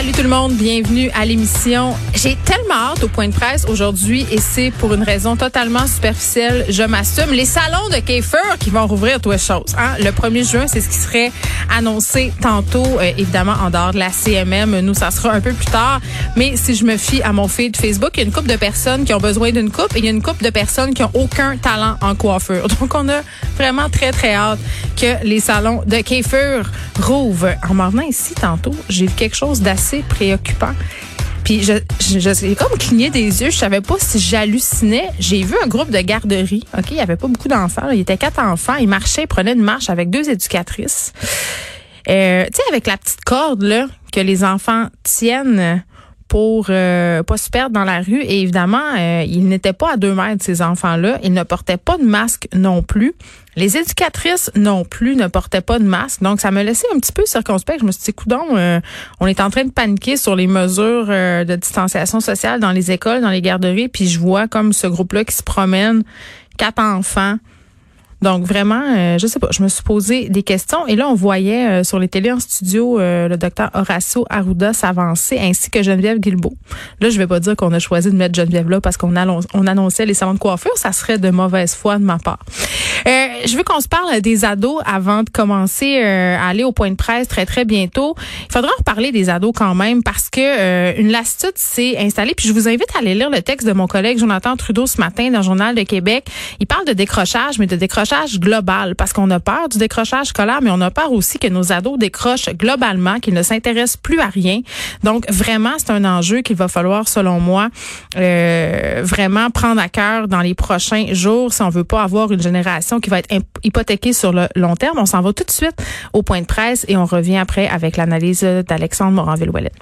Salut tout le monde, bienvenue à l'émission. J'ai tellement hâte au point de presse aujourd'hui et c'est pour une raison totalement superficielle, je m'assume. Les salons de Kiefer qui vont rouvrir toutes choses. Hein? Le 1er juin, c'est ce qui serait annoncé tantôt, euh, évidemment en dehors de la CMM. Nous, ça sera un peu plus tard. Mais si je me fie à mon feed Facebook, il y a une couple de personnes qui ont besoin d'une coupe et il y a une couple de personnes qui ont aucun talent en coiffure. Donc, on a vraiment très, très hâte que les salons de Kiefer rouvrent. En m'en venant ici tantôt, j'ai vu quelque chose d'assez préoccupant. Puis je, je, j'ai comme cligné des yeux. Je savais pas si j'hallucinais. J'ai vu un groupe de garderie. OK, il y avait pas beaucoup d'enfants. Il y était quatre enfants. Ils marchaient, ils prenaient une marche avec deux éducatrices. Euh, tu sais, avec la petite corde là que les enfants tiennent pour euh, pas se perdre dans la rue. Et évidemment, euh, ils n'étaient pas à deux mètres, ces enfants-là. Ils ne portaient pas de masque non plus. Les éducatrices non plus ne portaient pas de masque. Donc, ça me laissait un petit peu circonspect. Je me suis dit, coudon, euh, on est en train de paniquer sur les mesures euh, de distanciation sociale dans les écoles, dans les garderies. Puis je vois comme ce groupe-là qui se promène, quatre enfants, donc vraiment, euh, je sais pas, je me suis posé des questions et là on voyait euh, sur les télés en studio euh, le docteur Horacio Arruda s'avancer ainsi que Geneviève Guilbeault. Là, je vais pas dire qu'on a choisi de mettre Geneviève là parce qu'on on annonçait les salons de coiffure, ça serait de mauvaise foi de ma part. Je veux qu'on se parle des ados avant de commencer à aller au point de presse très très bientôt. Il faudra en reparler des ados quand même parce que une lassitude s'est installée puis je vous invite à aller lire le texte de mon collègue Jonathan Trudeau ce matin dans le journal de Québec. Il parle de décrochage mais de décrochage global parce qu'on a peur du décrochage scolaire, mais on a peur aussi que nos ados décrochent globalement, qu'ils ne s'intéressent plus à rien. Donc vraiment, c'est un enjeu qu'il va falloir, selon moi, euh, vraiment prendre à cœur dans les prochains jours si on veut pas avoir une génération qui va être hypothéquée sur le long terme. On s'en va tout de suite au point de presse et on revient après avec l'analyse d'Alexandre Moranville-Ouellet.